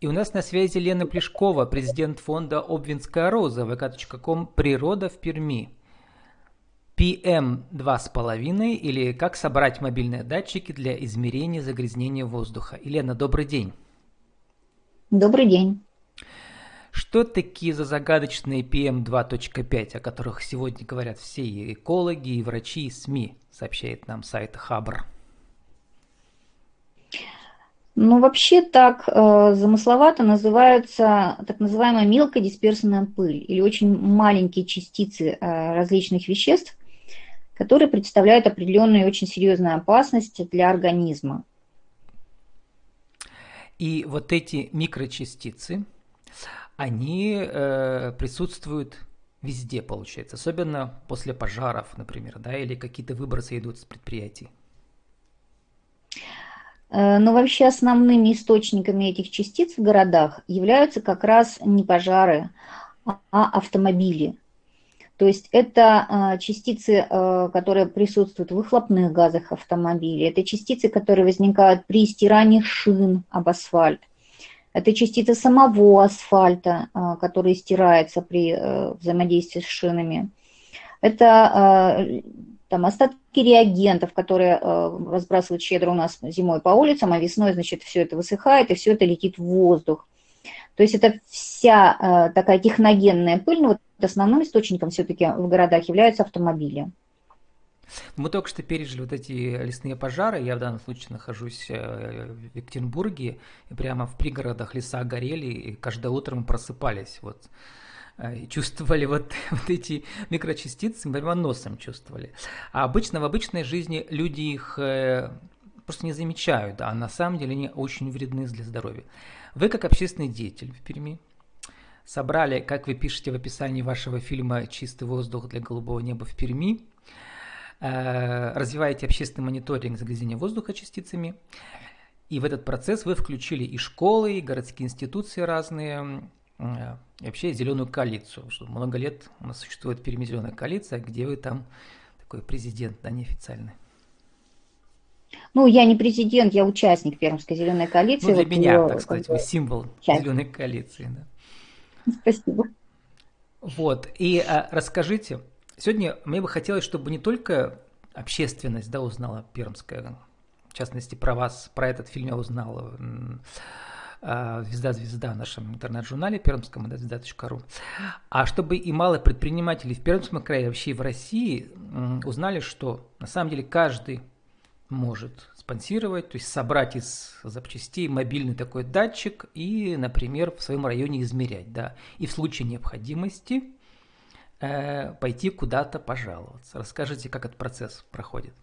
И у нас на связи Лена Плешкова, президент фонда «Обвинская роза», vk.com «Природа в Перми». PM2,5 или как собрать мобильные датчики для измерения загрязнения воздуха. Елена, добрый день. Добрый день. Что такие за загадочные PM2.5, о которых сегодня говорят все и экологи, и врачи, и СМИ, сообщает нам сайт Хабр. Ну, вообще так э, замысловато называются так называемая мелкодисперсная пыль или очень маленькие частицы э, различных веществ, которые представляют определенную и очень серьезную опасность для организма. И вот эти микрочастицы, они э, присутствуют везде, получается, особенно после пожаров, например, да, или какие-то выбросы идут с предприятий. Э, но вообще основными источниками этих частиц в городах являются как раз не пожары, а автомобили. То есть это э, частицы, э, которые присутствуют в выхлопных газах автомобиля, это частицы, которые возникают при стирании шин об асфальт, это частицы самого асфальта, которые стираются при взаимодействии с шинами. Это там остатки реагентов, которые э, разбрасывают щедро у нас зимой по улицам, а весной, значит, все это высыхает, и все это летит в воздух. То есть это вся э, такая техногенная пыль, но вот основным источником все-таки в городах являются автомобили. Мы только что пережили вот эти лесные пожары. Я в данном случае нахожусь э, в Екатеринбурге, и прямо в пригородах леса горели, и каждое утро мы просыпались. Вот чувствовали вот, вот эти микрочастицы, прямо носом чувствовали. А обычно в обычной жизни люди их э, просто не замечают, а на самом деле они очень вредны для здоровья. Вы как общественный деятель в Перми собрали, как вы пишете в описании вашего фильма «Чистый воздух для голубого неба в Перми», э, развиваете общественный мониторинг загрязнения воздуха частицами, и в этот процесс вы включили и школы, и городские институции разные, и вообще зеленую коалицию. Что много лет у нас существует Перми зеленая коалиция, где вы там такой президент, да, неофициальный. Ну, я не президент, я участник Пермской зеленой коалиции. Ну, для вот меня, ее, так сказать, вы символ часть. зеленой коалиции. Да. Спасибо. Вот, и а, расскажите, сегодня мне бы хотелось, чтобы не только общественность, да, узнала пермская, в частности, про вас, про этот фильм я узнала, «Звезда-звезда» в нашем интернет-журнале пермском, да, звезда.ру. А чтобы и малые предприниматели в Пермском крае, вообще в России узнали, что на самом деле каждый может спонсировать, то есть собрать из запчастей мобильный такой датчик и, например, в своем районе измерять, да, и в случае необходимости э, пойти куда-то пожаловаться. Расскажите, как этот процесс проходит.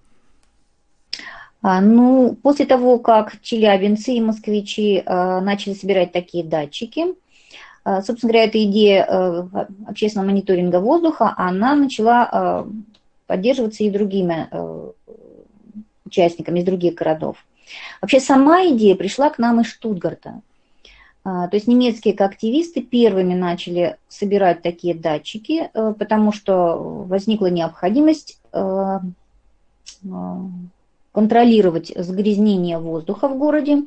А, ну, после того, как челябинцы и москвичи а, начали собирать такие датчики, а, собственно говоря, эта идея общественного мониторинга воздуха, она начала поддерживаться и другими участниками из других городов. Вообще сама идея пришла к нам из Штутгарта. То есть немецкие активисты первыми начали собирать такие датчики, потому что возникла необходимость контролировать загрязнение воздуха в городе.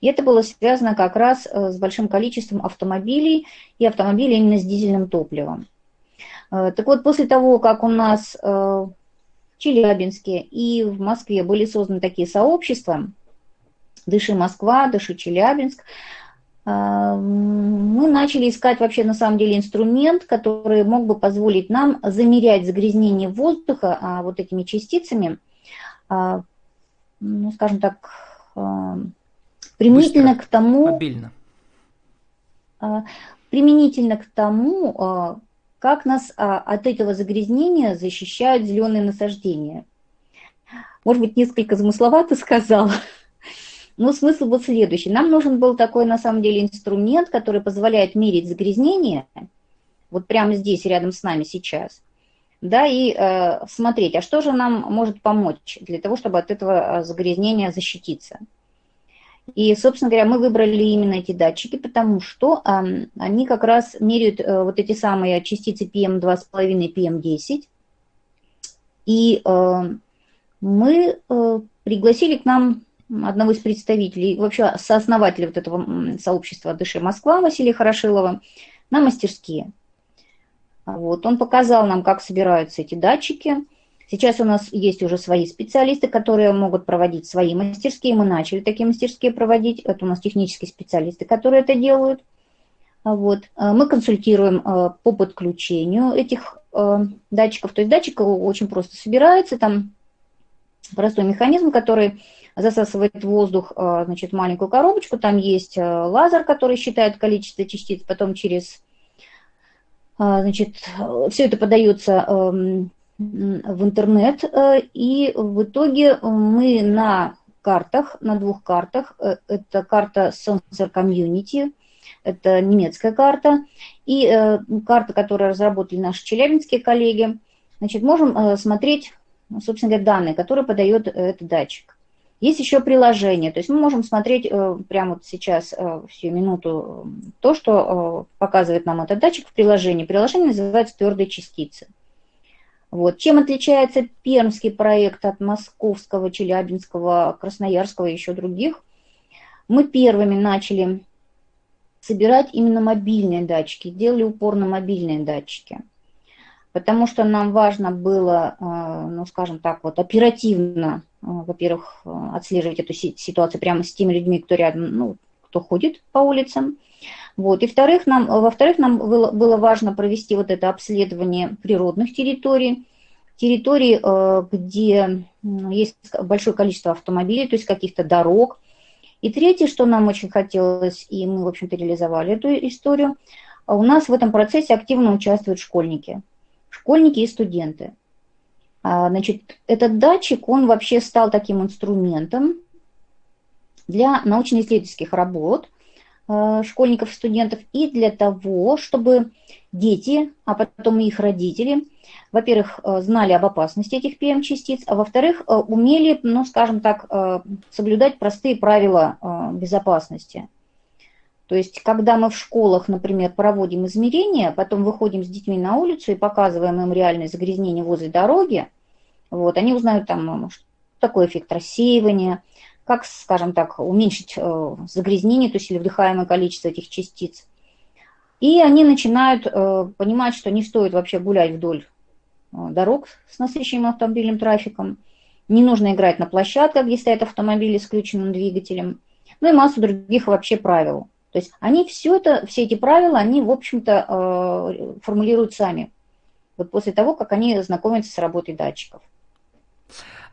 И это было связано как раз э, с большим количеством автомобилей и автомобилей именно с дизельным топливом. Э, так вот, после того, как у нас э, в Челябинске и в Москве были созданы такие сообщества, «Дыши Москва», «Дыши Челябинск», мы начали искать вообще на самом деле инструмент, который мог бы позволить нам замерять загрязнение воздуха а, вот этими частицами а, ну, скажем так, э, применительно Быстро, к тому... Мобильно. Э, применительно к тому, э, как нас от этого загрязнения защищают зеленые насаждения. Может быть, несколько замысловато сказала, но смысл был следующий. Нам нужен был такой, на самом деле, инструмент, который позволяет мерить загрязнение, вот прямо здесь, рядом с нами сейчас – да, и э, смотреть, а что же нам может помочь для того, чтобы от этого э, загрязнения защититься. И, собственно говоря, мы выбрали именно эти датчики, потому что э, они как раз меряют э, вот эти самые частицы PM2,5 и PM10. И э, мы э, пригласили к нам одного из представителей, вообще сооснователя вот этого сообщества «Дыши Москва» Василия Хорошилова на мастерские. Вот, он показал нам, как собираются эти датчики. Сейчас у нас есть уже свои специалисты, которые могут проводить свои мастерские. Мы начали такие мастерские проводить. Это у нас технические специалисты, которые это делают. Вот. Мы консультируем э, по подключению этих э, датчиков. То есть датчик очень просто собирается, там простой механизм, который засасывает воздух, э, значит, в маленькую коробочку, там есть лазер, который считает количество частиц, потом через, значит, все это подается эм, в интернет, и в итоге мы на картах, на двух картах, это карта Sensor Community – это немецкая карта, и э, карта, которую разработали наши челябинские коллеги. Значит, можем э, смотреть, собственно говоря, данные, которые подает э, этот датчик. Есть еще приложение, то есть мы можем смотреть э, прямо вот сейчас, э, всю минуту, э, то, что показывает нам этот датчик в приложении. Приложение называется «Твердые частицы». Вот. Чем отличается пермский проект от московского, челябинского, красноярского и еще других? Мы первыми начали собирать именно мобильные датчики, делали упор на мобильные датчики. Потому что нам важно было, э, ну, скажем так, вот оперативно, э, во-первых, э, отслеживать эту ситуацию прямо с теми людьми, кто рядом, ну, кто ходит по улицам. Вот. И вторых, нам, во-вторых, нам было, было важно провести вот это обследование природных территорий, территорий, где есть большое количество автомобилей, то есть каких-то дорог, и третье, что нам очень хотелось, и мы, в общем-то, реализовали эту историю, у нас в этом процессе активно участвуют школьники. Школьники и студенты. А, значит, этот датчик, он вообще стал таким инструментом для научно-исследовательских работ а, школьников и студентов и для того, чтобы дети, а потом и их родители во-первых, э, знали об опасности этих ПМ-частиц, а во-вторых, умели, ну, скажем так, соблюдать простые правила безопасности. То есть, когда мы в школах, например, проводим измерения, потом выходим с детьми на улицу и показываем им реальное загрязнение возле дороги, вот, они узнают там, что такое эффект рассеивания, как, скажем так, уменьшить загрязнение, то есть или вдыхаемое количество этих частиц. И они начинают понимать, что не стоит вообще гулять вдоль Э, дорог с насыщенным автомобильным трафиком. Не нужно играть на площадках, где стоят автомобили с включенным двигателем. Ну и массу других вообще правил. То есть они все это, все эти правила, они, в общем-то, э, формулируют сами. Вот после того, как они знакомятся с работой датчиков.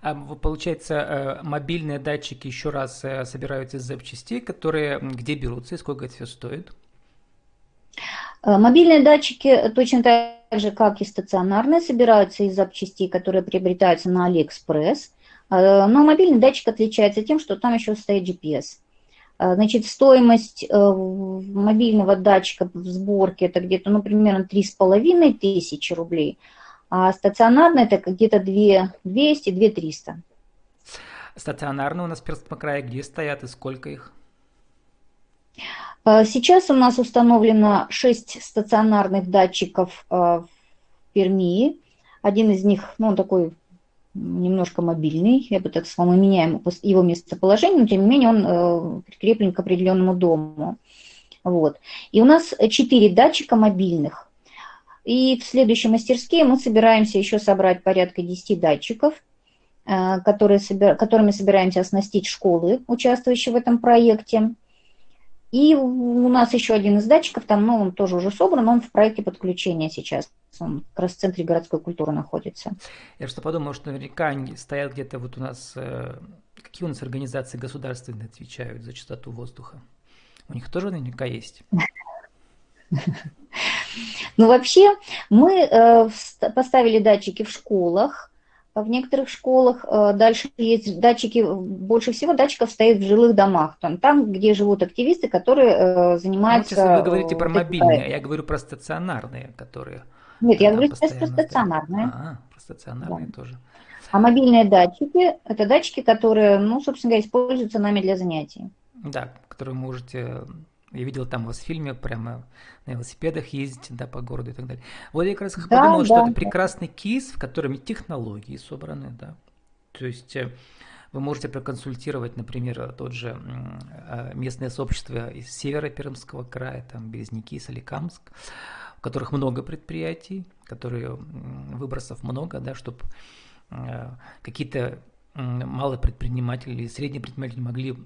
А, получается, э, мобильные датчики еще раз собираются из запчастей, которые где берутся и сколько это все стоит? Мобильные датчики точно так же, как и стационарные, собираются из запчастей, которые приобретаются на Алиэкспресс. Но мобильный датчик отличается тем, что там еще стоит GPS. А, значит, стоимость э, мобильного датчика в сборке это где-то, ну, примерно 3,5 тысячи рублей, а стационарный это где-то 200-2300. Стационарные у нас в Пермском крае где стоят и сколько их? Э, сейчас у нас установлено 6 стационарных датчиков э, в Перми. Один из них, ну, он такой немножко мобильный, я бы так сказала, мы меняем его местоположение, но тем не менее он э, прикреплен к определенному дому. Вот. И у нас 4 датчика мобильных. И в следующей мастерские мы собираемся еще собрать порядка 10 датчиков, которые, которыми собираемся оснастить школы, участвующие в этом проекте. И у нас еще один из датчиков, там, ну, он тоже уже собран, он в проекте подключения сейчас. Он как раз в центре городской культуры находится. Я что подумал, что наверняка они стоят где-то вот у нас, э, какие у нас организации государственные отвечают за чистоту воздуха? У них тоже наверняка есть. Ну, вообще, мы э, поставили датчики в школах, в некоторых школах э, дальше есть датчики, больше всего датчиков стоит в жилых домах, там, там где живут активисты, которые э, занимаются... Ну, вы говорите про мобильные, а я говорю про стационарные, которые... Нет, я говорю сейчас про стационарные. А, про стационарные да. тоже. А мобильные датчики – это датчики, которые, ну, собственно говоря, используются нами для занятий. Да, которые можете я видел там вас в фильме, прямо на велосипедах ездите, да, по городу и так далее. Вот я как раз да, подумал, да, что это прекрасный кейс, в котором технологии собраны, да. То есть э, Вы можете проконсультировать, например, тот же э, местное сообщество из севера Пермского края, там Березники, Соликамск, в которых много предприятий, которые выбросов много, да, чтобы э, какие-то малые предприниматели или средние предприниматели могли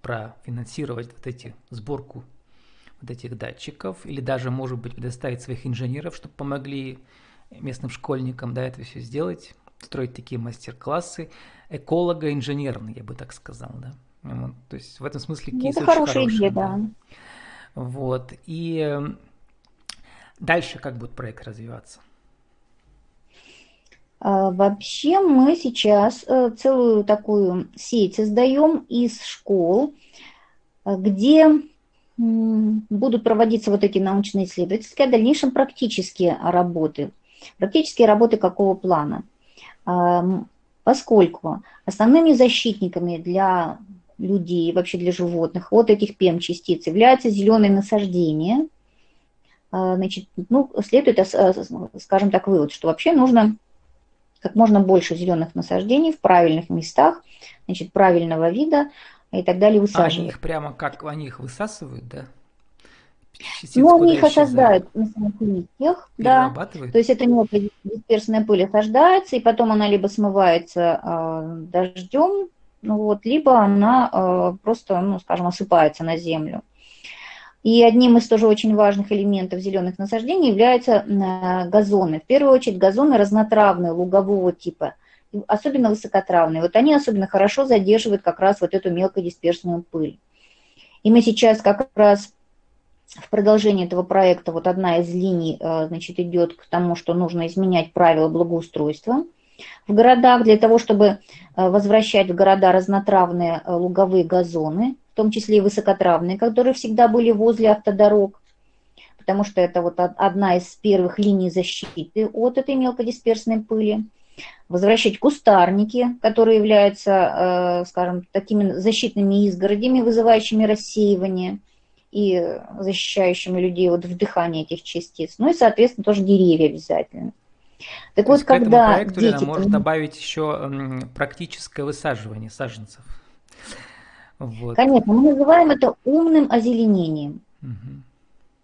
профинансировать вот эти сборку вот этих датчиков, или даже, может быть, предоставить своих инженеров, чтобы помогли местным школьникам да, это все сделать, строить такие мастер-классы, эколого-инженерные, я бы так сказал, да. Вот, то есть в этом смысле кейс это очень хорошая идея, да. Вот, и дальше как будет проект развиваться? А, вообще мы сейчас э, целую такую сеть создаем из школ, э, где будут проводиться вот эти научно-исследовательские, а в дальнейшем практические работы. Практические работы какого плана? Поскольку основными защитниками для людей, вообще для животных, от этих ПМ-частиц являются зеленые насаждения, а, значит, ну, следует, скажем так, вывод, что вообще нужно как можно больше зеленых насаждений в правильных местах, значит, правильного вида, и так далее высаживают. А они их прямо как, они их высасывают, да? Частицы ну, они их осаждают на самих листьях, да. То есть это мелкая дисперсная пыль осаждается, и потом она либо смывается э, дождем, ну вот, либо она э, просто, ну, скажем, осыпается на землю. И одним из тоже очень важных элементов зеленых насаждений являются э, газоны. В первую очередь газоны разнотравные, лугового типа особенно высокотравные, вот они особенно хорошо задерживают как раз вот эту мелкодисперсную пыль. И мы сейчас как раз в продолжении этого проекта вот одна из линий э, значит, идет к тому, что нужно изменять правила благоустройства в городах для того, чтобы э, возвращать в города разнотравные луговые газоны, в том числе и высокотравные, которые всегда были возле автодорог, потому что это вот одна из первых линий защиты от этой мелкодисперсной пыли возвращать кустарники, которые являются, э, скажем, такими защитными изгородями, вызывающими рассеивание и защищающими людей от вдыхания этих частиц. Ну и, соответственно, тоже деревья обязательно. Так То вот, когда к этому проекту дети... Лена, может добавить еще практическое высаживание саженцев. Вот. Конечно, мы называем это умным озеленением. Угу.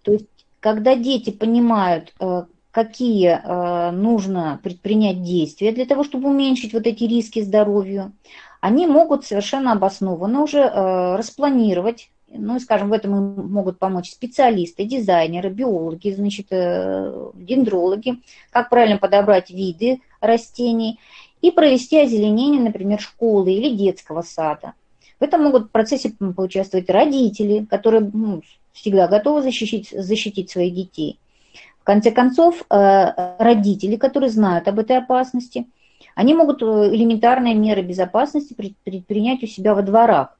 То есть, когда дети понимают, э, какие э, нужно предпринять действия для того, чтобы уменьшить вот эти риски здоровью, они могут совершенно обоснованно уже э, распланировать, ну и, скажем, в этом им могут помочь специалисты, дизайнеры, биологи, значит, дендрологи, как правильно подобрать виды растений и провести озеленение, например, школы или детского сада. В этом могут в процессе поучаствовать родители, которые ну, всегда готовы защитить, защитить своих детей конце концов, э, родители, которые знают об этой опасности, они могут э, элементарные меры безопасности предпринять у себя во дворах.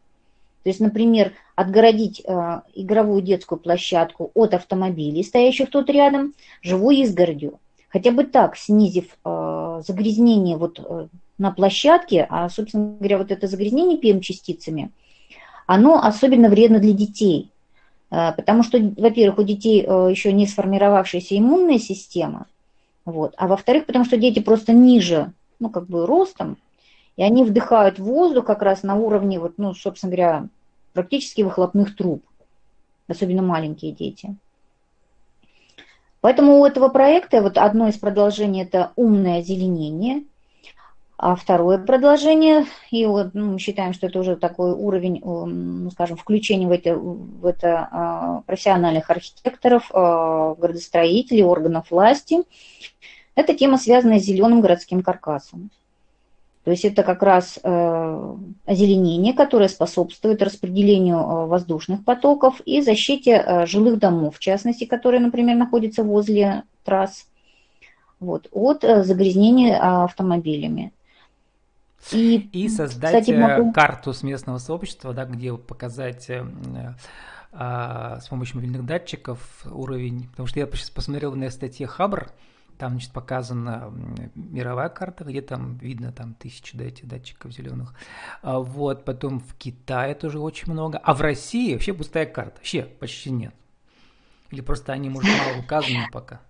То есть, например, отгородить э, игровую детскую площадку от автомобилей, стоящих тут рядом, живой изгородью. Хотя бы так, снизив загрязнение вот на площадке, а, собственно говоря, вот это загрязнение ПМ-частицами, оно особенно вредно для детей – Э, потому что, во-первых, у детей э, еще не сформировавшаяся иммунная система, вот, а во-вторых, потому что дети просто ниже, ну, как бы ростом, и они вдыхают воздух как раз на уровне, вот, ну, собственно говоря, практически выхлопных труб, особенно маленькие дети. Поэтому у этого проекта вот одно из продолжений – это умное озеленение – а второе предложение, и вот ну, мы считаем, что это уже такой уровень, ну, скажем, включения в это, в это а, профессиональных архитекторов, а, градостроителей, органов власти. Это тема, связанная с зеленым городским каркасом. То есть это как раз э, озеленение, которое способствует распределению э, воздушных потоков и защите э, жилых домов, в частности, которые, например, находятся возле трасс, вот, от загрязнения автомобилями. И, и создать кстати, могу... карту с местного сообщества, да, где показать э, э, с помощью мобильных датчиков уровень. Потому что я сейчас посмотрел на статье Хабр, там, значит, показана мировая карта, где там видно там тысячи да, этих датчиков зеленых. А вот, потом в Китае тоже очень много. А в России вообще пустая карта. Вообще почти нет. Или просто они, может, мало указаны пока.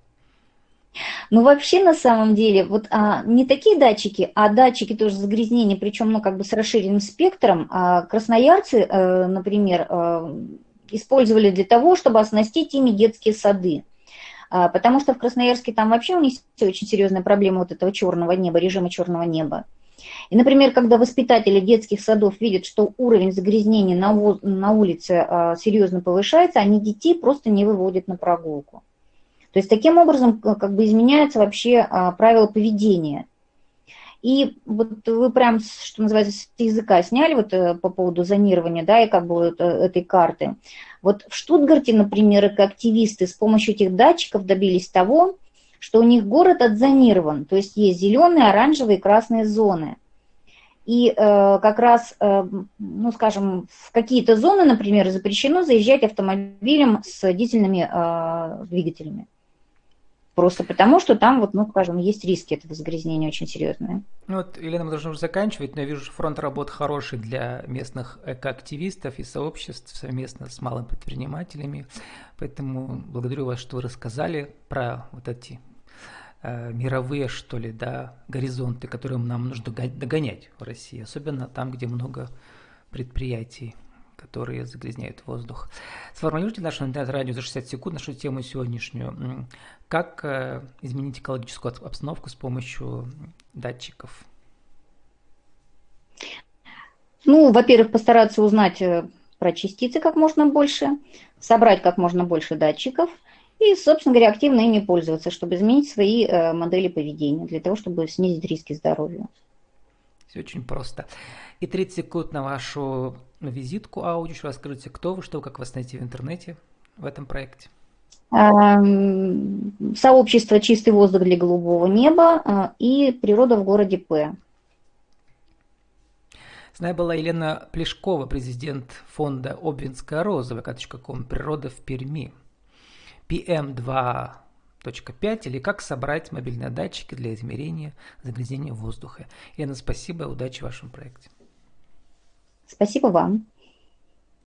Ну, вообще, на самом деле, вот а, не такие датчики, а датчики тоже загрязнения, причем, ну, как бы с расширенным спектром. А красноярцы, а, например, а, использовали для того, чтобы оснастить ими детские сады. А, потому что в Красноярске там вообще у них очень серьезная проблема вот этого черного неба, режима черного неба. И, например, когда воспитатели детских садов видят, что уровень загрязнения на, на улице а, серьезно повышается, они детей просто не выводят на прогулку. То есть таким образом как бы изменяется вообще а, правила поведения. И вот вы прям, что называется, с языка сняли вот э, по поводу зонирования, да, и как бы вот э, этой карты. Вот в Штутгарте, например, активисты с помощью этих датчиков добились того, что у них город отзонирован, то есть есть зеленые, оранжевые красные зоны. И э, как раз, э, ну, скажем, в какие-то зоны, например, запрещено заезжать автомобилем с дизельными э, двигателями. Просто потому, что там, вот, ну, скажем, есть риски этого загрязнения очень серьезные. Ну вот, Елена, мы должны уже заканчивать, но я вижу, что фронт работ хороший для местных экоактивистов и сообществ совместно с малыми предпринимателями. Поэтому благодарю вас, что вы рассказали про вот эти э, мировые, что ли, да, горизонты, которые нам нужно догонять в России, особенно там, где много предприятий которые загрязняют воздух. Сформулируйте нашу интернет-радио за 60 секунд, нашу тему сегодняшнюю. Как э, изменить экологическую обстановку с помощью датчиков? Ну, во-первых, постараться узнать э, про частицы как можно больше, собрать как можно больше датчиков и, собственно говоря, активно ими пользоваться, чтобы изменить свои э, модели поведения, для того, чтобы снизить риски здоровью. Все очень просто. И 30 секунд на вашу визитку аудио. Еще расскажите, кто вы, что, как вас найти в интернете в этом проекте. Эм, сообщество «Чистый воздух для голубого неба» э, и «Природа в городе П». С нами была Елена Плешкова, президент фонда «Обвинская роза», vk.com «Природа в Перми». PM2 5 или как собрать мобильные датчики для измерения загрязнения воздуха. Елена, спасибо, удачи в вашем проекте. Спасибо вам.